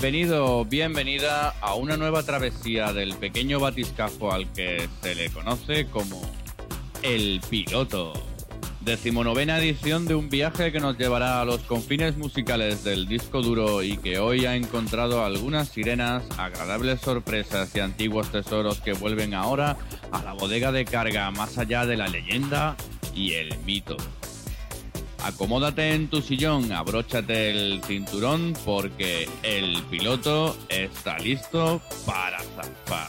Bienvenido, bienvenida a una nueva travesía del pequeño batiscafo al que se le conoce como El Piloto. Decimonovena edición de un viaje que nos llevará a los confines musicales del disco duro y que hoy ha encontrado algunas sirenas, agradables sorpresas y antiguos tesoros que vuelven ahora a la bodega de carga más allá de la leyenda y el mito. Acomódate en tu sillón, abróchate el cinturón porque el piloto está listo para zarpar.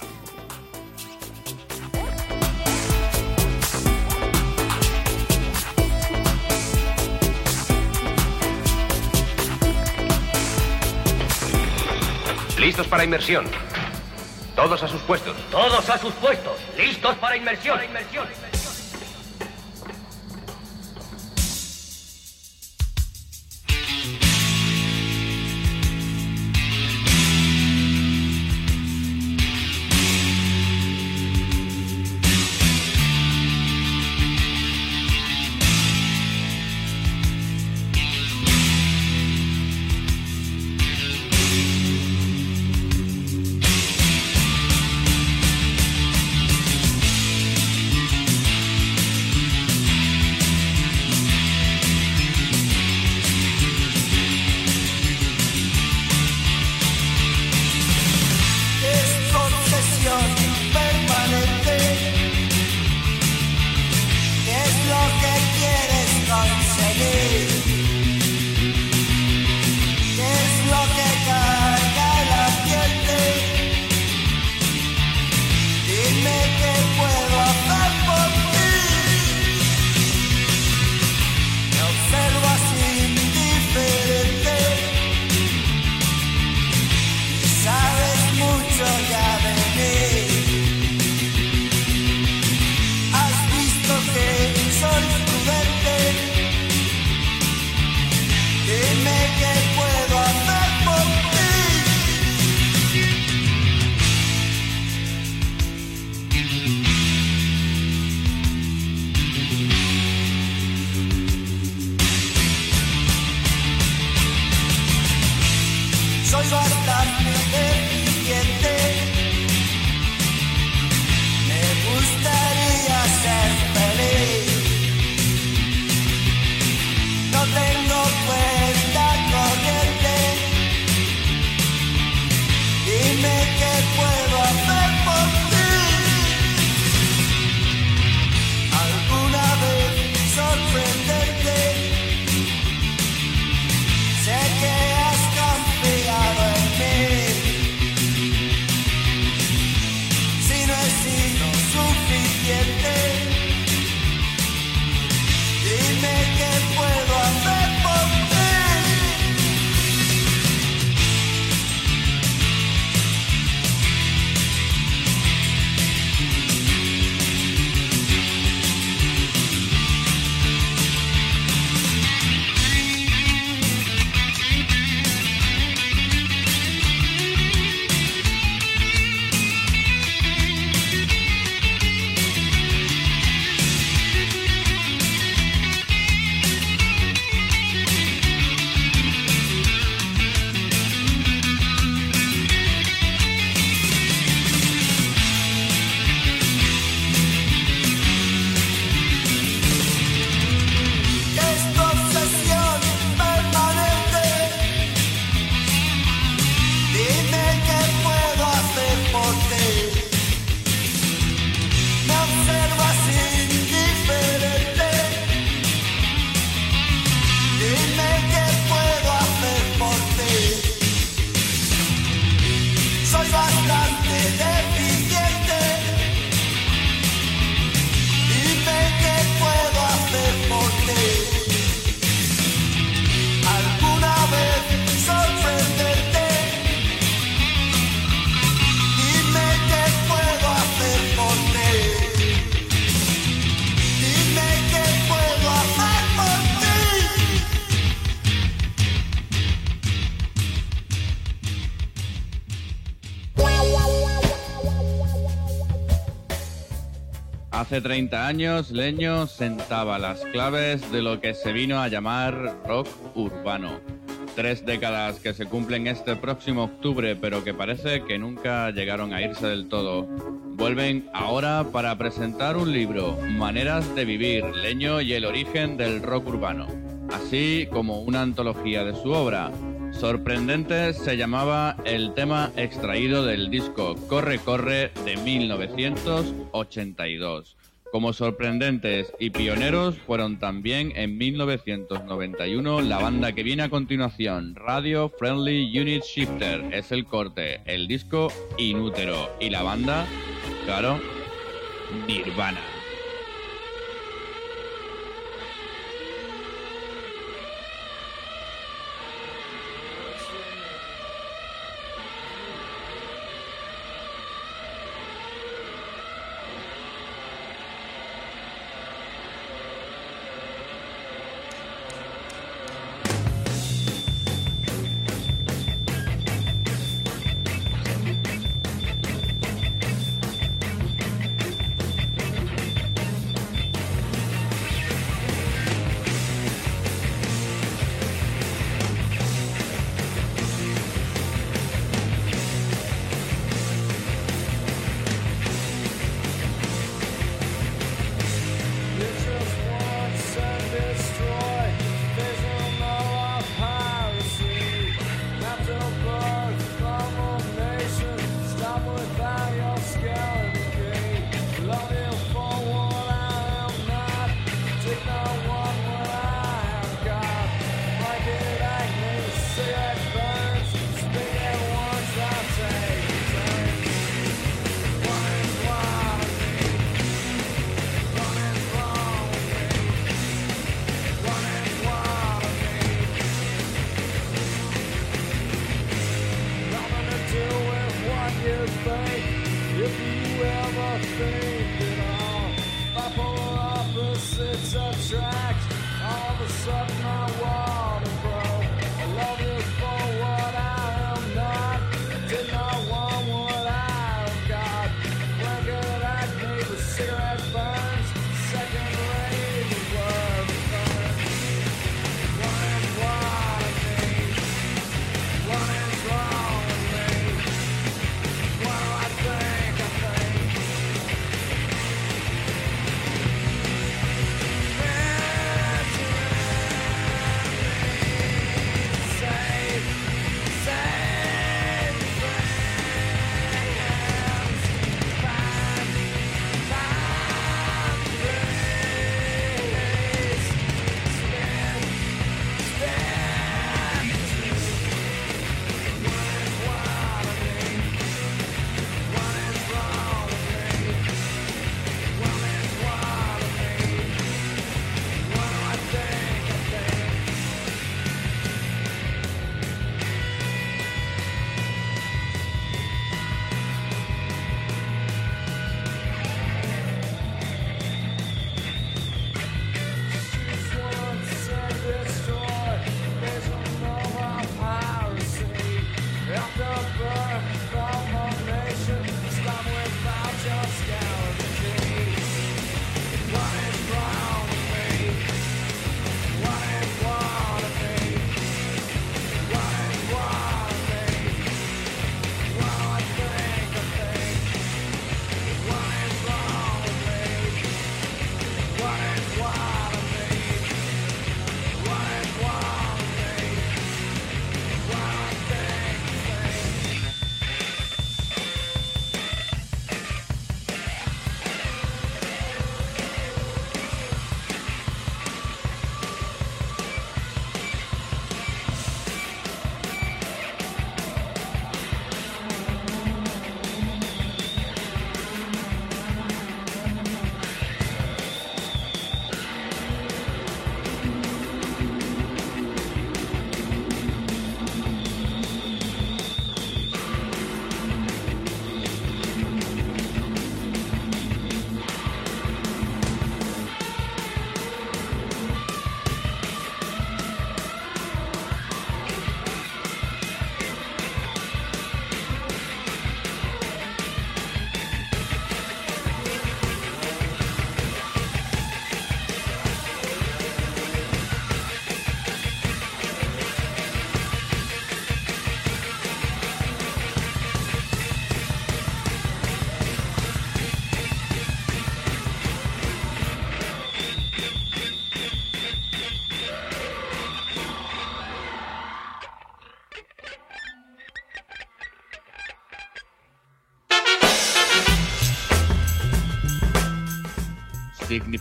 Listos para inmersión. Todos a sus puestos. Todos a sus puestos. Listos para inmersión. Para inmersión. Hace 30 años, Leño sentaba las claves de lo que se vino a llamar rock urbano. Tres décadas que se cumplen este próximo octubre, pero que parece que nunca llegaron a irse del todo. Vuelven ahora para presentar un libro, Maneras de Vivir, Leño y el origen del rock urbano, así como una antología de su obra. Sorprendente se llamaba el tema extraído del disco Corre Corre de 1982. Como sorprendentes y pioneros fueron también en 1991 la banda que viene a continuación, Radio Friendly Unit Shifter, es el corte, el disco Inútero y la banda, claro, Nirvana.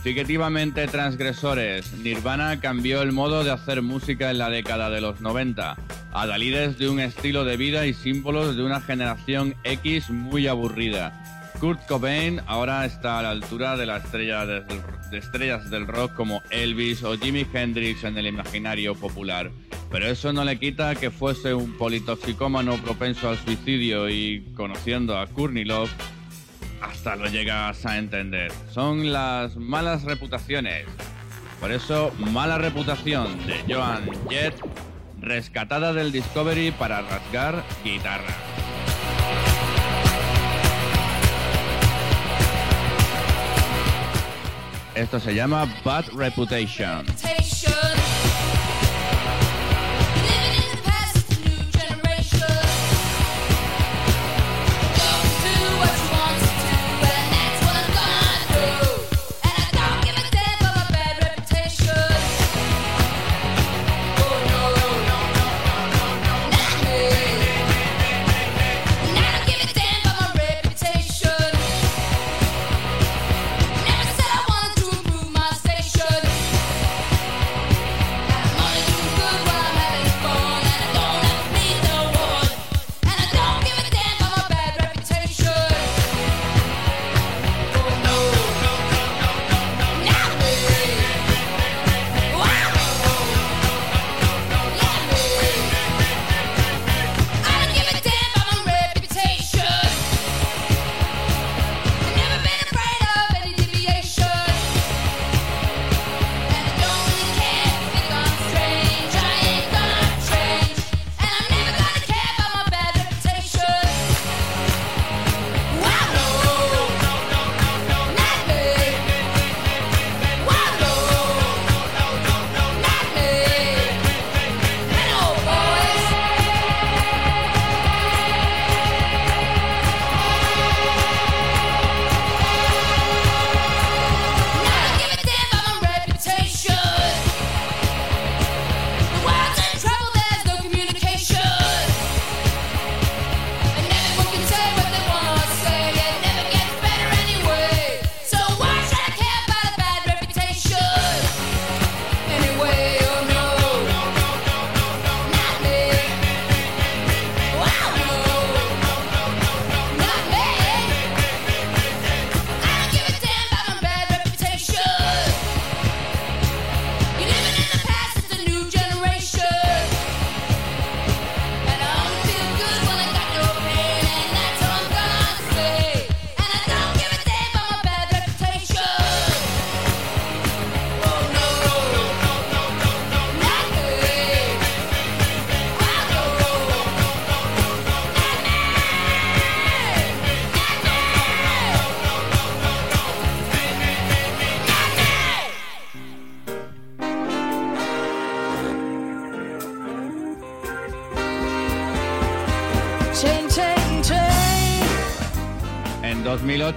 Significativamente transgresores, Nirvana cambió el modo de hacer música en la década de los 90, adalides de un estilo de vida y símbolos de una generación X muy aburrida. Kurt Cobain ahora está a la altura de, la estrellas del rock como Elvis o Jimi Hendrix en el imaginario popular. Pero eso no le quita que fuese un politoxicómano propenso al suicidio y conociendo a Kurnilov hasta lo llegas a entender. Son las malas reputaciones. Por eso, mala reputación de Joan Jett, rescatada del Discovery para rasgar guitarra. Esto se llama Bad Reputation.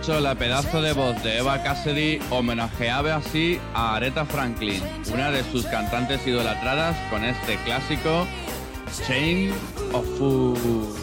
2008, la pedazo de voz de Eva Cassidy homenajeaba así a Aretha Franklin, una de sus cantantes idolatradas, con este clásico Chain of Fools.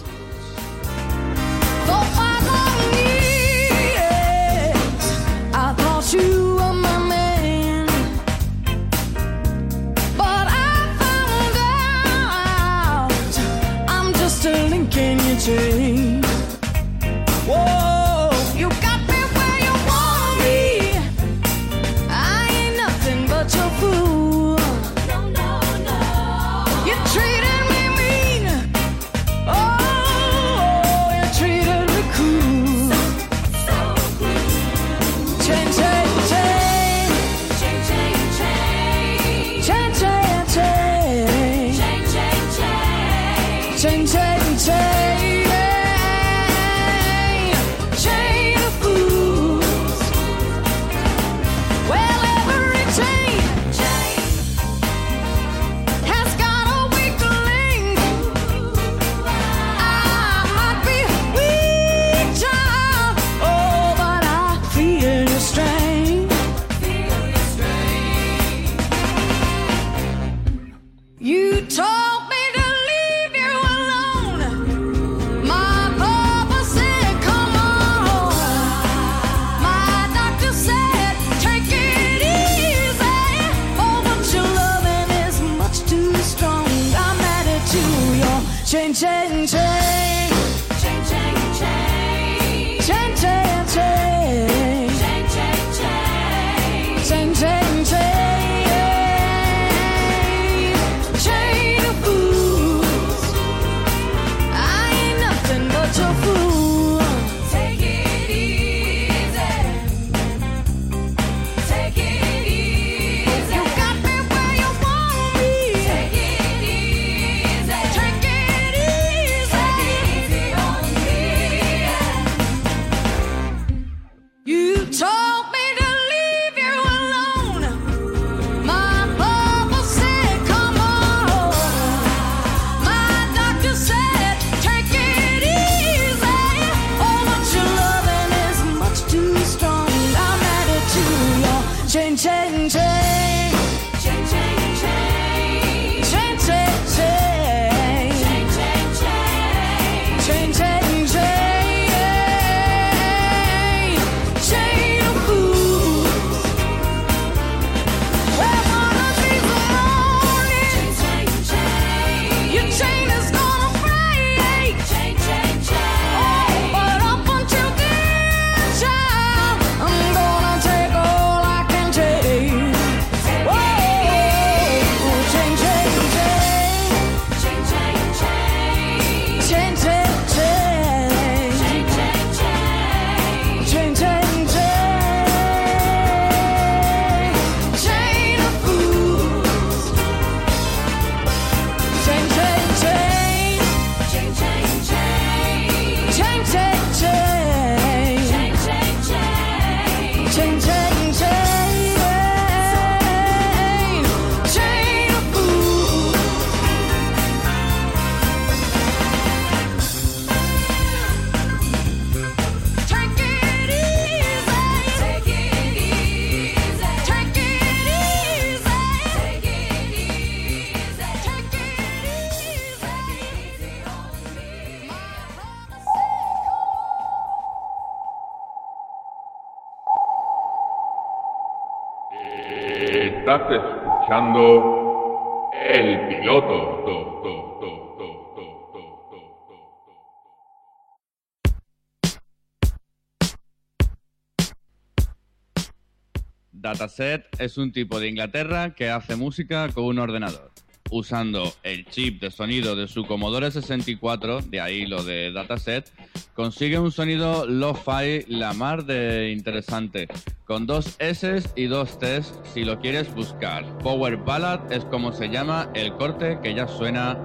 Dataset es un tipo de Inglaterra que hace música con un ordenador, usando el chip de sonido de su Commodore 64, de ahí lo de Dataset, consigue un sonido lo-fi la mar de interesante, con dos S y dos T's si lo quieres buscar. Power Ballad es como se llama el corte que ya suena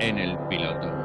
en el piloto.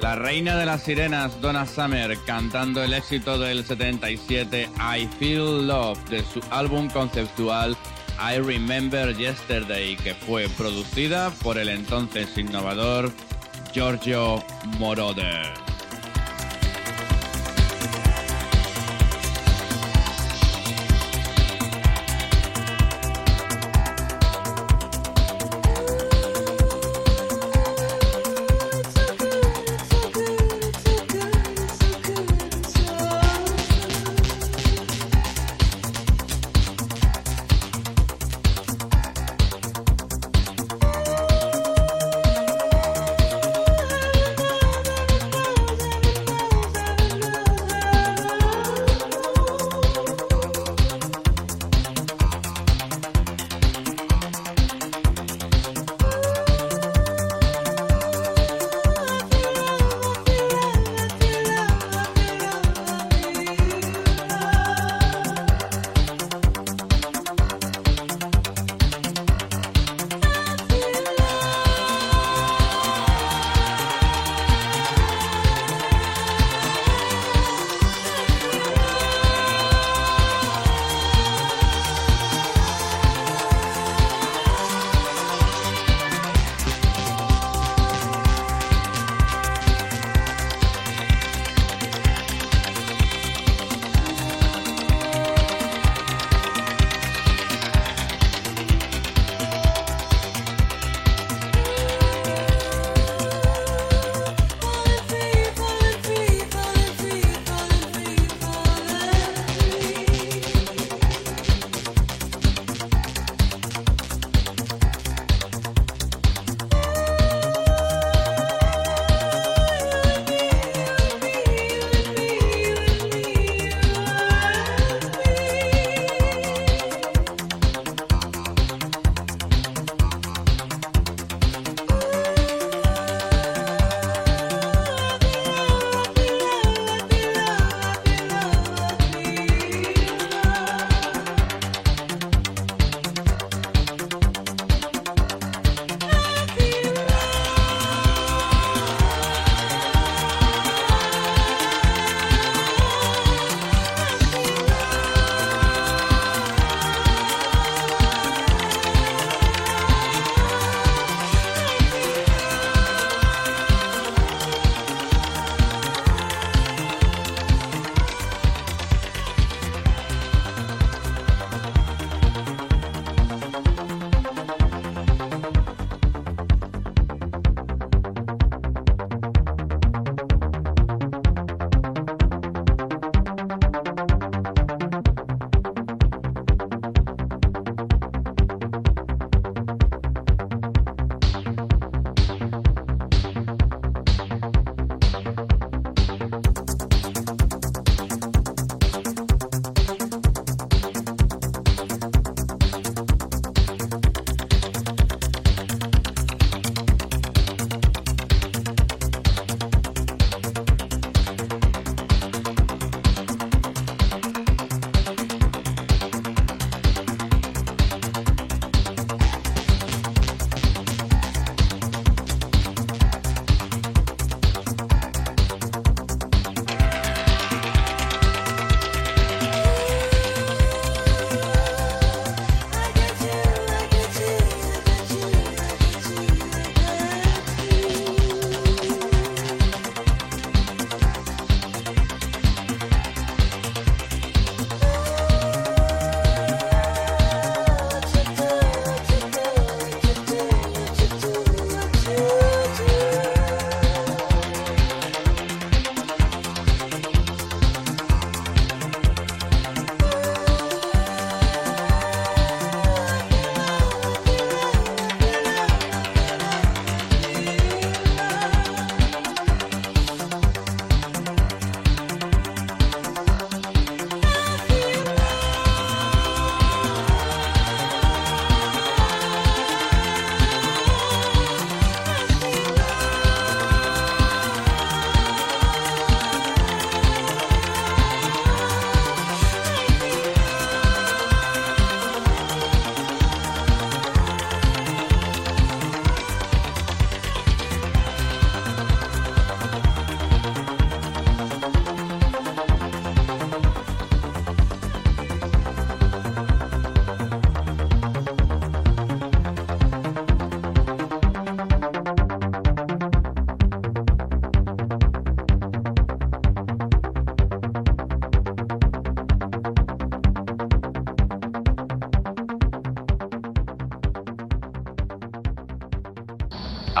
La reina de las sirenas, Donna Summer, cantando el éxito del 77 I Feel Love de su álbum conceptual I Remember Yesterday, que fue producida por el entonces innovador Giorgio Moroder.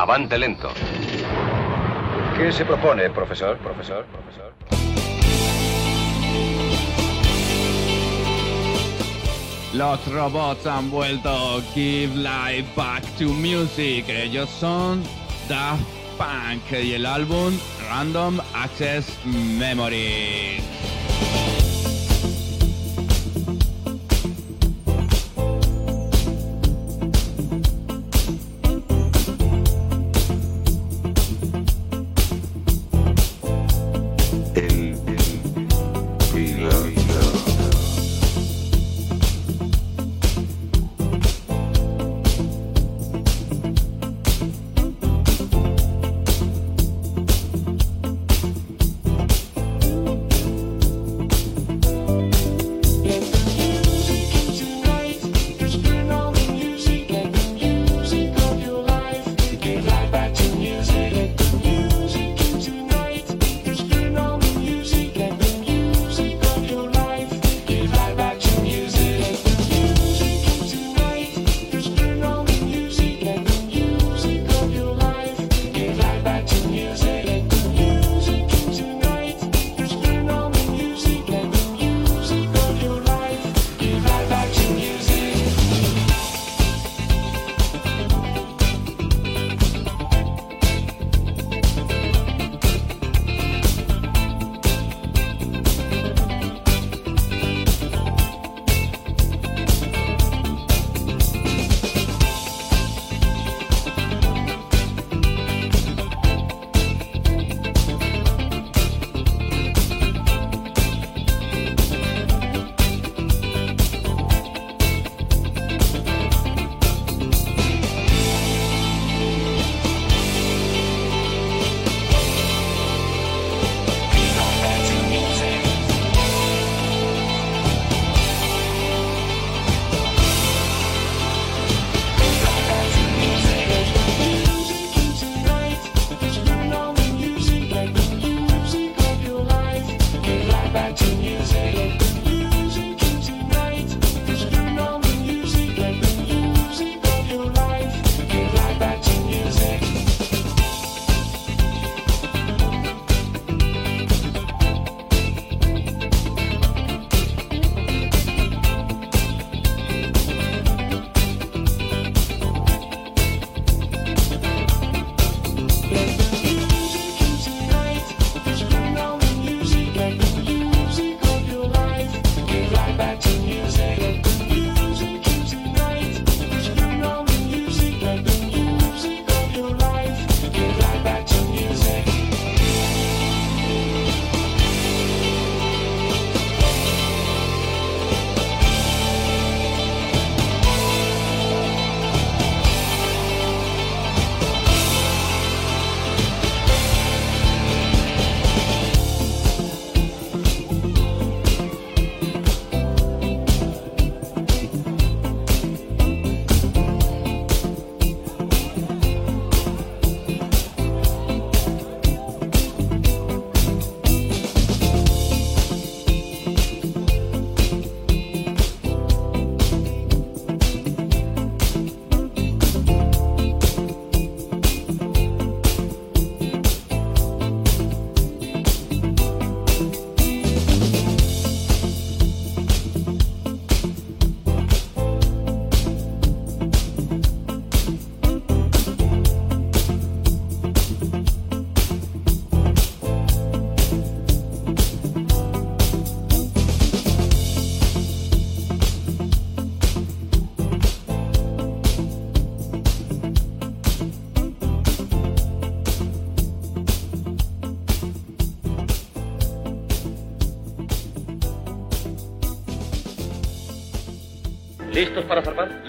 Avante lento. ¿Qué se propone, profesor? Profesor, profesor. Los robots han vuelto. Give life back to music. Ellos son Daft Punk y el álbum Random Access Memories.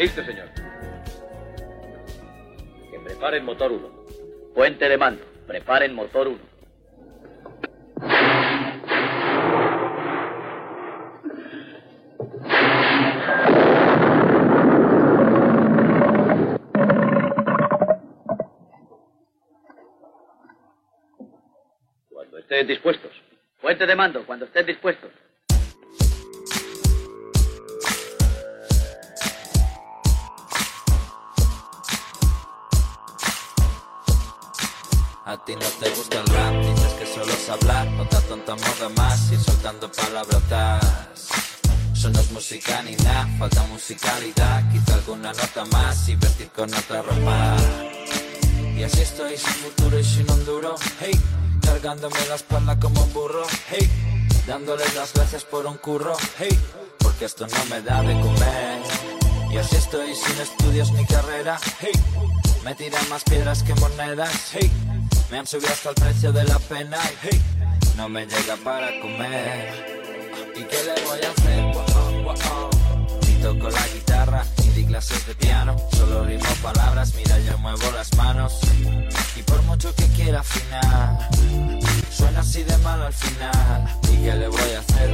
Listo, señor. Que preparen motor 1. Puente de mando. Preparen motor 1. Cuando estén dispuestos. Puente de mando, cuando estén dispuestos. A ti no te gusta el rap, dices que solo es hablar, otra tonta moda más, ir soltando palabrotas. Eso no es ni nada, falta musicalidad, quizá alguna nota más y vestir con otra ropa. Y así estoy sin futuro y sin un duro, hey, cargándome la espalda como un burro, hey, dándoles las gracias por un curro, hey, porque esto no me da de comer. Y así estoy sin estudios ni carrera, hey, me tiran más piedras que monedas, me han subido hasta el precio de la pena, no me llega para comer. ¿Y qué le voy a hacer? Wow, wow. Ni toco la guitarra, ni di clases de piano. Solo rimo palabras, mira, yo muevo las manos. Y por mucho que quiera afinar, suena así de malo al final. ¿Y qué le voy a hacer?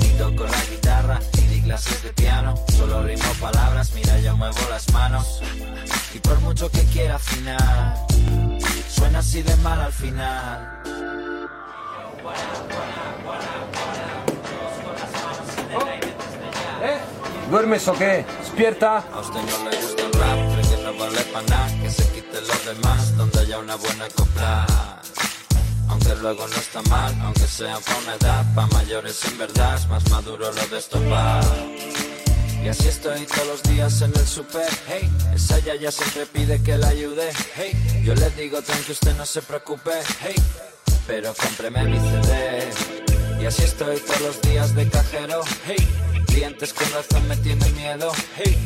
Ni toco la guitarra, clases de piano. Solo rimo palabras, mira, yo muevo las manos. Y por mucho que quiera afinar, suena así de mal al final. ¿Duermes o qué? ¿Despierta? A usted no le gusta el rap, cree que no vale pa' nada, que se quite los demás, donde haya una buena copla. Aunque luego no está mal, aunque sea pa' una edad, pa' mayores en verdad, más maduro lo de estopar. Y así estoy todos los días en el super, hey, esa ya ya siempre pide que la ayude, hey, yo le digo tranqui usted no se preocupe, hey, pero cómpreme mi CD. Y así estoy todos los días de cajero, hey, clientes con razón me tienen miedo, hey,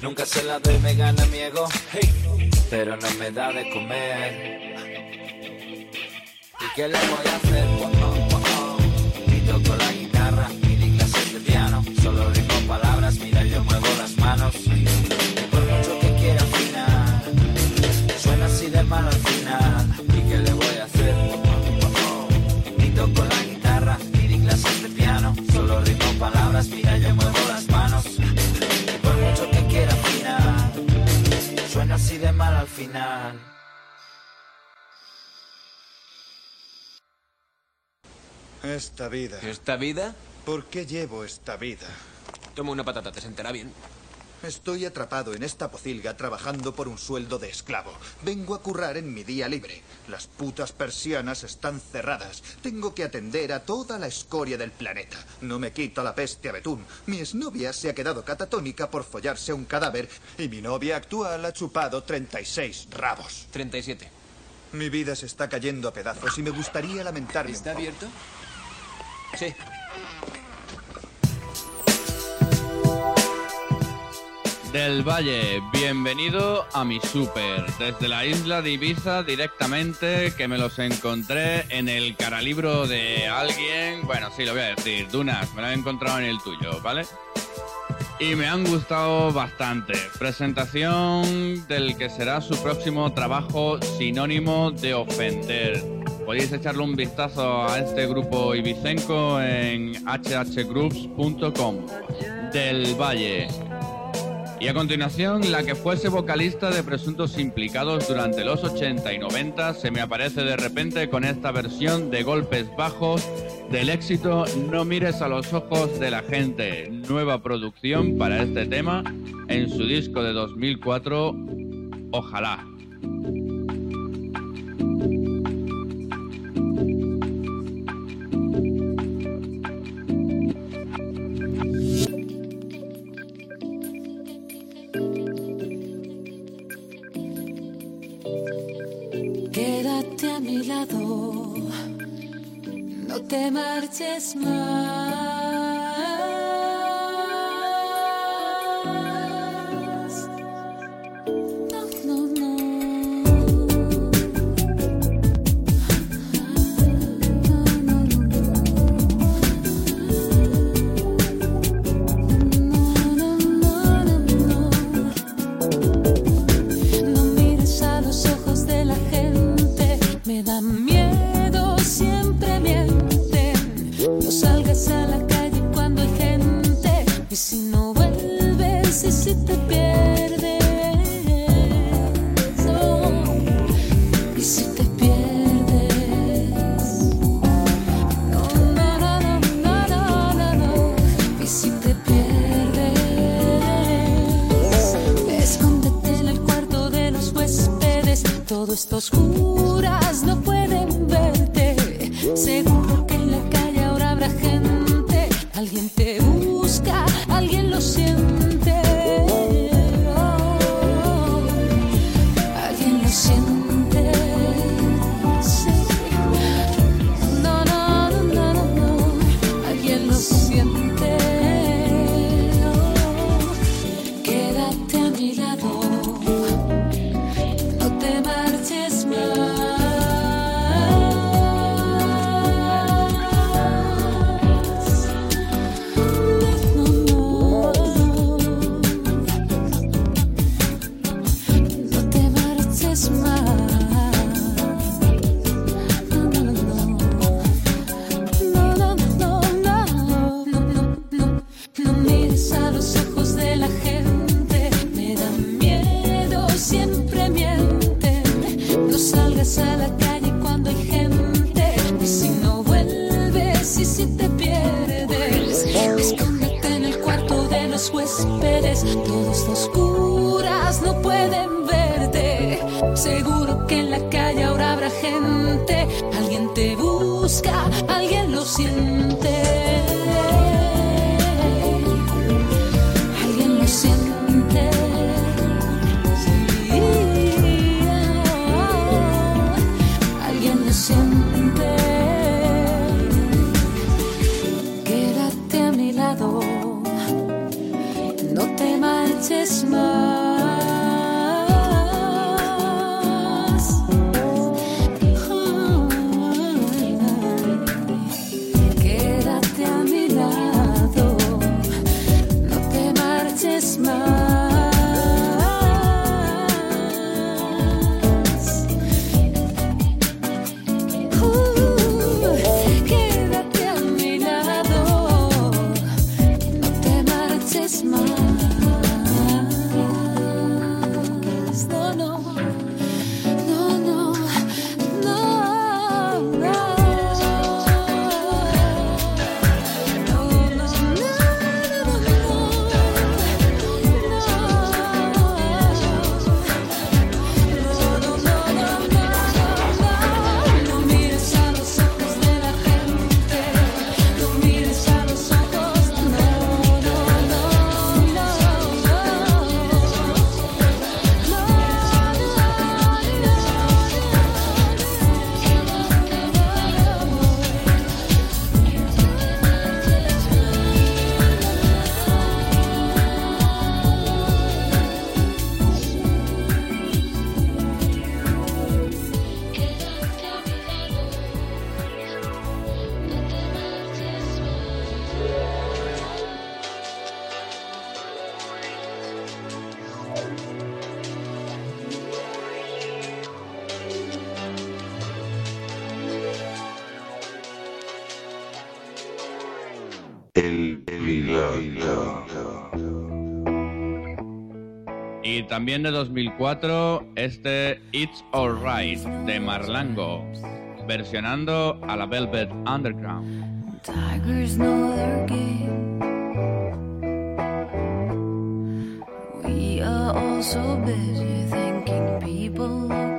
nunca se la doy, me gana mi ego, hey, pero no me da de comer. ¿Y qué le voy a hacer? Ni toco la guitarra, ni di clases de piano, solo rimo palabras, mira yo muevo las manos. Y por mucho que quiera afinar, suena así de mal al final. ¿Y qué le voy a hacer? Ni toco la guitarra, ni di clases de piano, solo rimo palabras, mira yo muevo las manos. Y por mucho que quiera afinar, suena así de mal al final. Esta vida. ¿Esta vida? ¿Por qué llevo esta vida? Toma una patata, te sentará bien. Estoy atrapado en esta pocilga trabajando por un sueldo de esclavo. Vengo a currar en mi día libre. Las putas persianas están cerradas. Tengo que atender a toda la escoria del planeta. No me quita la peste a betún. Mi exnovia se ha quedado catatónica por follarse a un cadáver y mi novia actual ha chupado 36 rabos. 37. Mi vida se está cayendo a pedazos y me gustaría lamentarme. ¿Está un poco. abierto? Sí. Del Valle, bienvenido a mi super. Desde la isla de Ibiza directamente, que me los encontré en el caralibro de alguien. Bueno, sí, lo voy a decir. Dunas, me lo he encontrado en el tuyo, ¿vale? Y me han gustado bastante. Presentación del que será su próximo trabajo sinónimo de ofender. Podéis echarle un vistazo a este grupo ibicenco en hhgroups.com. Del Valle. Y a continuación, la que fuese vocalista de presuntos implicados durante los 80 y 90 se me aparece de repente con esta versión de golpes bajos del éxito No mires a los ojos de la gente, nueva producción para este tema en su disco de 2004, Ojalá. Te marches más. También de 2004, este It's Alright de Marlango, versionando a la Velvet Underground. Tigers know game. People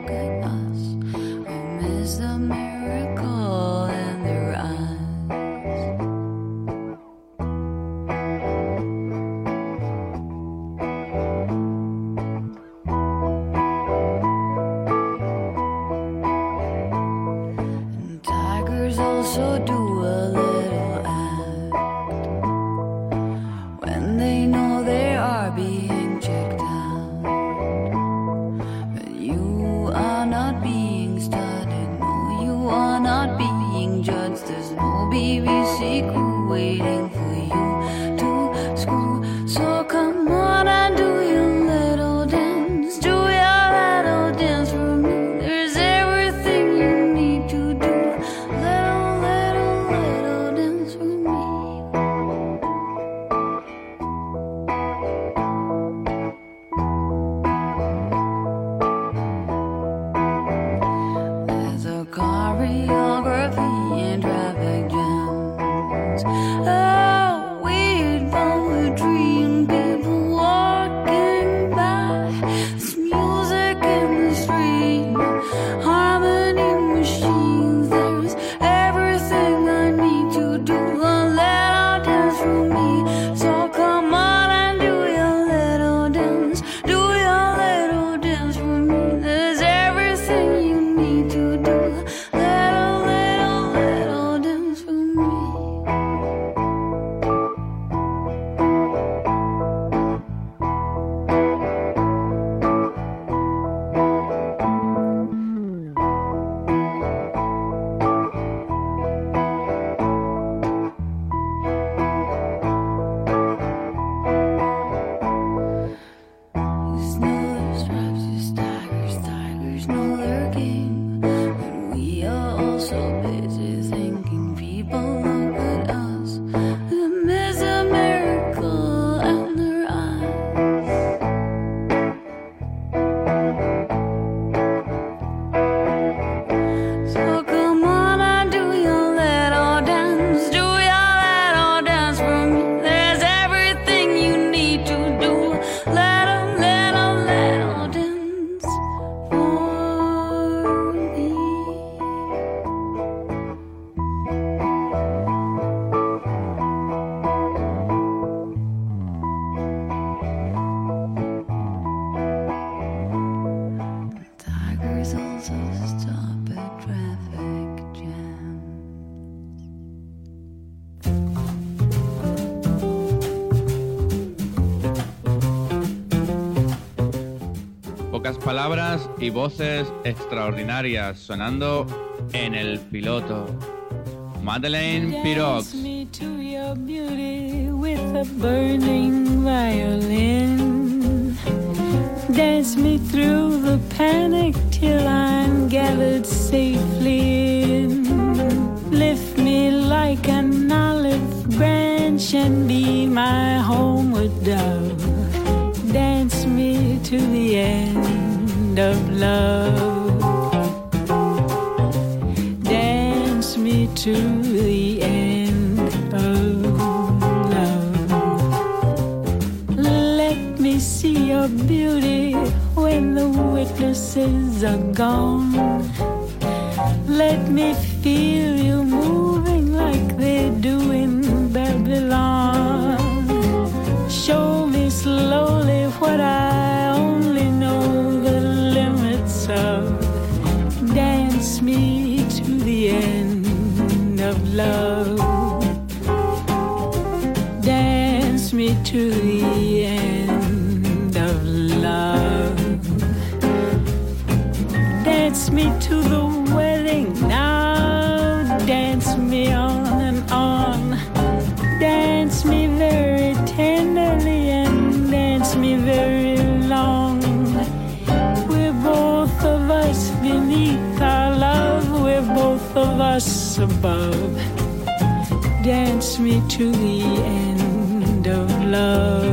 y voces extraordinarias sonando en el piloto. Madeleine Pirox. Dance me to your beauty with a burning violin. Dance me through the panic till I'm gathered safely in. Lift me like an olive branch and be my homeward dove. Dance me to the end of love. Dance me to the end of love. Let me see your beauty when the witnesses are gone. Let me feel Dance me to the end of love.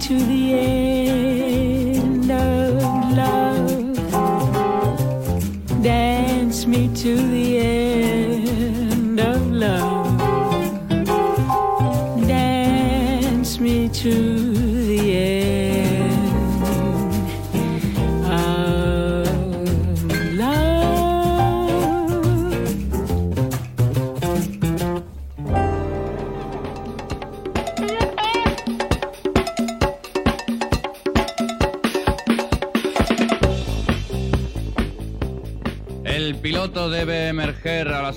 to the end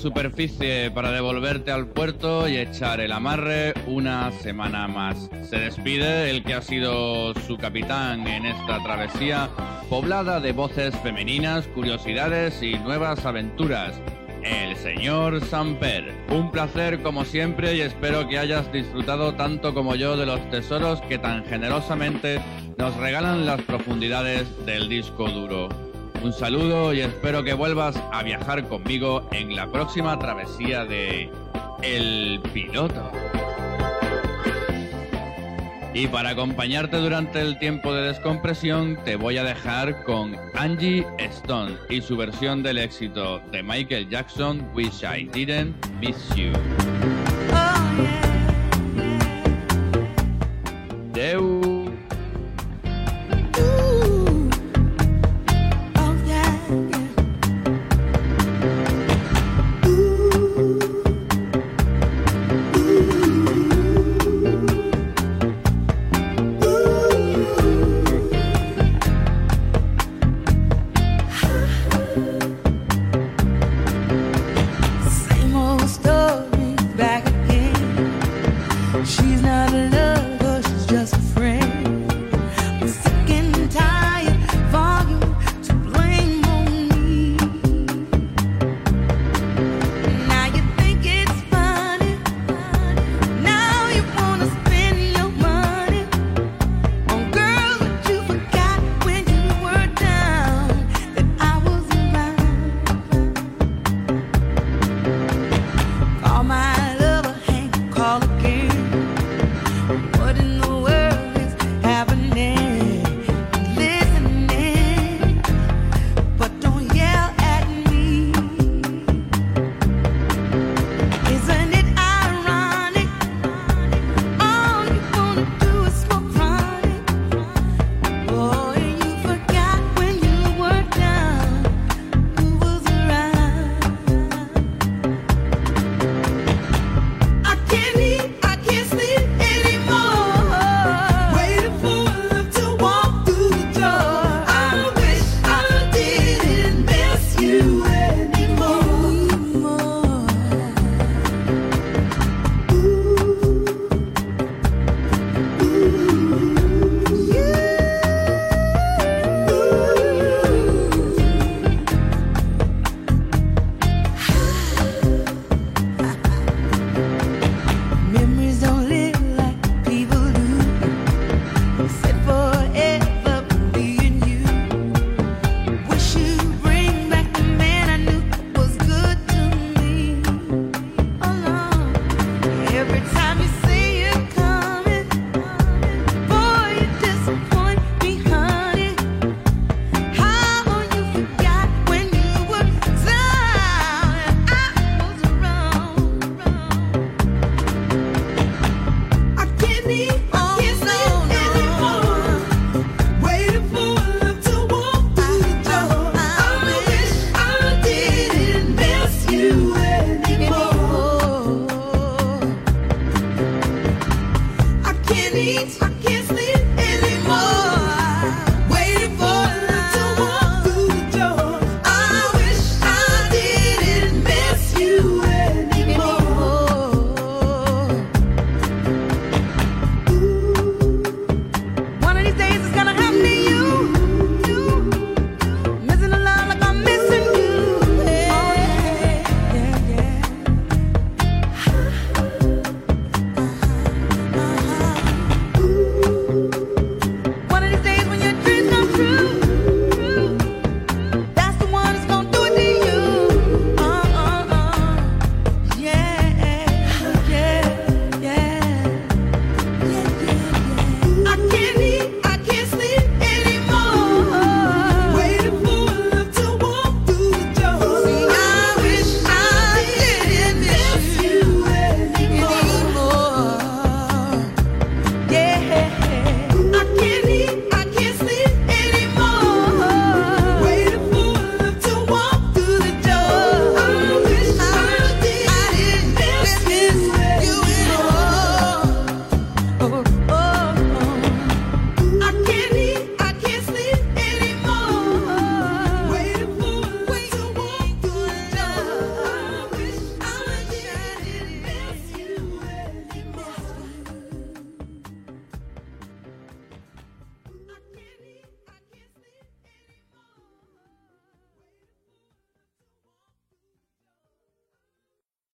superficie para devolverte al puerto y echar el amarre una semana más. Se despide el que ha sido su capitán en esta travesía, poblada de voces femeninas, curiosidades y nuevas aventuras. El señor Samper. Un placer como siempre y espero que hayas disfrutado tanto como yo de los tesoros que tan generosamente nos regalan las profundidades del disco duro. Un saludo y espero que vuelvas a viajar conmigo en la próxima travesía de El Piloto. Y para acompañarte durante el tiempo de descompresión te voy a dejar con Angie Stone y su versión del éxito de Michael Jackson, Wish I Didn't Miss You.